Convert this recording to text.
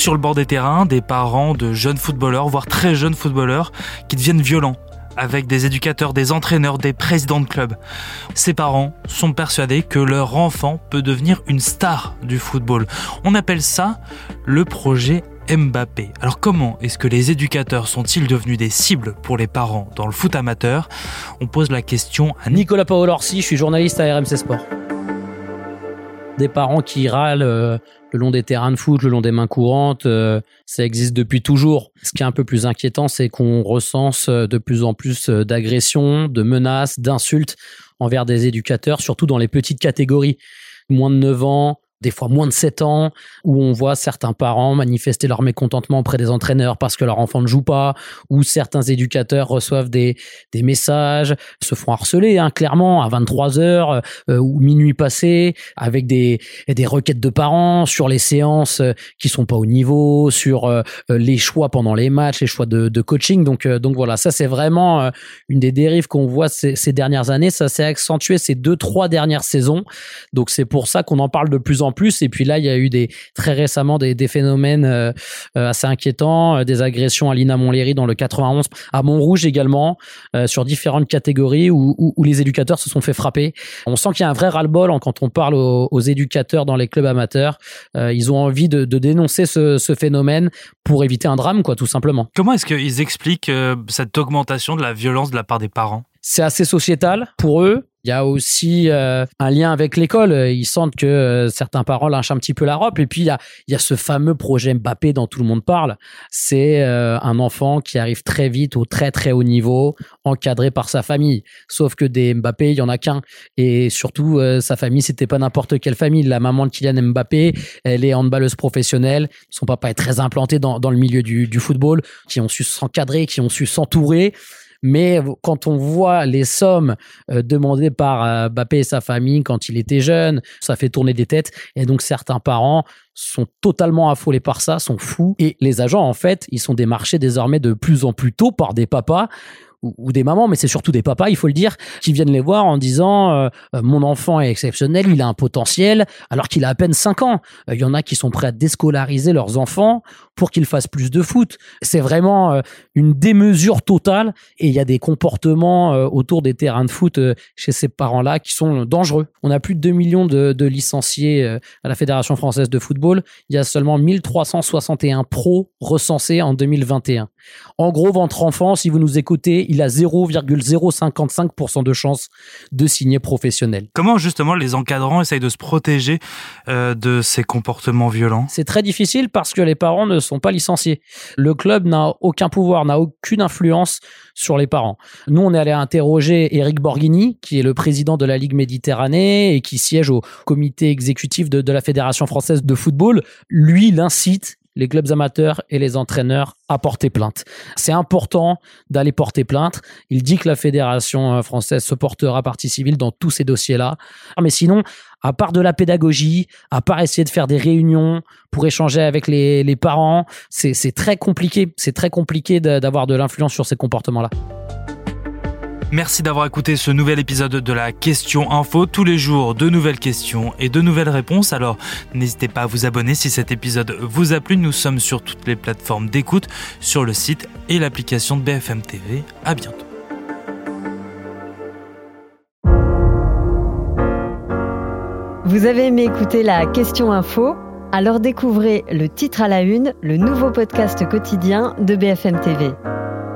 Sur le bord des terrains, des parents de jeunes footballeurs, voire très jeunes footballeurs, qui deviennent violents avec des éducateurs, des entraîneurs, des présidents de clubs. Ces parents sont persuadés que leur enfant peut devenir une star du football. On appelle ça le projet Mbappé. Alors comment est-ce que les éducateurs sont-ils devenus des cibles pour les parents dans le foot amateur? On pose la question à Nicolas Paolorsi, je suis journaliste à RMC Sport. Des parents qui râlent euh, le long des terrains de foot, le long des mains courantes, euh, ça existe depuis toujours. Ce qui est un peu plus inquiétant, c'est qu'on recense euh, de plus en plus d'agressions, de menaces, d'insultes envers des éducateurs, surtout dans les petites catégories. Moins de 9 ans, des fois moins de 7 ans, où on voit certains parents manifester leur mécontentement auprès des entraîneurs parce que leur enfant ne joue pas, ou certains éducateurs reçoivent des, des messages, se font harceler, hein, clairement, à 23 heures euh, ou minuit passé, avec des, des requêtes de parents sur les séances euh, qui sont pas au niveau, sur euh, les choix pendant les matchs, les choix de, de coaching. Donc, donc voilà, ça c'est vraiment une des dérives qu'on voit ces, ces dernières années. Ça s'est accentué ces deux, trois dernières saisons. Donc c'est pour ça qu'on en parle de plus en plus. Et puis là, il y a eu des très récemment des, phénomènes euh, euh, assez inquiétants, euh, des agressions à Lina Montlhéry dans le 91, à Montrouge également, sur différentes catégories où, les éducateurs se sont fait frapper. On sent qu'il y a un vrai ras-le-bol quand on parle aux, éducateurs dans les clubs amateurs. ils ont envie de, dénoncer ce, ce, phénomène pour éviter un drame, quoi, tout simplement. Comment est-ce qu'ils expliquent cette augmentation de la violence de la part des parents? C'est assez sociétal pour eux. Il y a aussi euh, un lien avec l'école. Ils sentent que euh, certains parents lâchent un petit peu la robe. Et puis, il y a, ce fameux projet Mbappé dont tout le monde parle. C'est euh, un enfant qui arrive très vite au très très haut niveau, encadré par sa famille. Sauf que des Mbappé, il y en a qu'un. Et surtout, sa famille, c'était pas n'importe quelle famille. La maman de Kylian Mbappé, elle est handballeuse professionnelle. Son papa est très implanté dans, le milieu du football, qui ont su s'encadrer, qui ont su s'entourer. Mais quand on voit les sommes euh, demandées par euh, Mbappé et sa famille quand il était jeune, ça fait tourner des têtes. Et donc certains parents sont totalement affolés par ça, sont fous. Et les agents, en fait, ils sont démarchés désormais de plus en plus tôt par des papas ou, des mamans, mais c'est surtout des papas, il faut le dire, qui viennent les voir en disant euh, euh, mon enfant est exceptionnel, il a un potentiel, alors qu'il a à peine 5 ans. Euh, il y en a qui sont prêts à déscolariser leurs enfants pour qu'ils fassent plus de foot. C'est vraiment une démesure totale et il y a des comportements autour des terrains de foot chez ces parents-là qui sont dangereux. On a plus de 2 millions de, de licenciés à la Fédération française de football. Il y a seulement 1361 pros recensés en 2021. En gros, votre enfant, si vous nous écoutez, il a 0,055% de chance de signer professionnel. Comment justement les encadrants essayent de se protéger euh, de ces comportements violents? C'est très difficile parce que les parents ne sont pas licenciés. Le club n'a aucun pouvoir, n'a aucune influence sur les parents. Nous, on est allé interroger Eric Borghini, qui est le président de la Ligue Méditerranée et qui siège au comité exécutif de, de la Fédération française de football. Lui, il incite les clubs amateurs et les entraîneurs à porter plainte. C'est important d'aller porter plainte. Il dit que la fédération euh, française se portera partie civile dans tous ces dossiers-là. Mais sinon, à part de la pédagogie, à part essayer de faire des réunions pour échanger avec les, les parents, c'est très compliqué. C'est très compliqué d'avoir de l'influence sur ces comportements-là. Merci d'avoir écouté ce nouvel épisode de la Question Info. Tous les jours, de nouvelles questions et de nouvelles réponses. Alors, n'hésitez pas à vous abonner si cet épisode vous a plu. Nous sommes sur toutes les plateformes d'écoute, sur le site et l'application de BFM TV. À bientôt. Vous avez aimé écouter la Question Info? Alors découvrez le titre à la une, le nouveau podcast quotidien de BFM TV.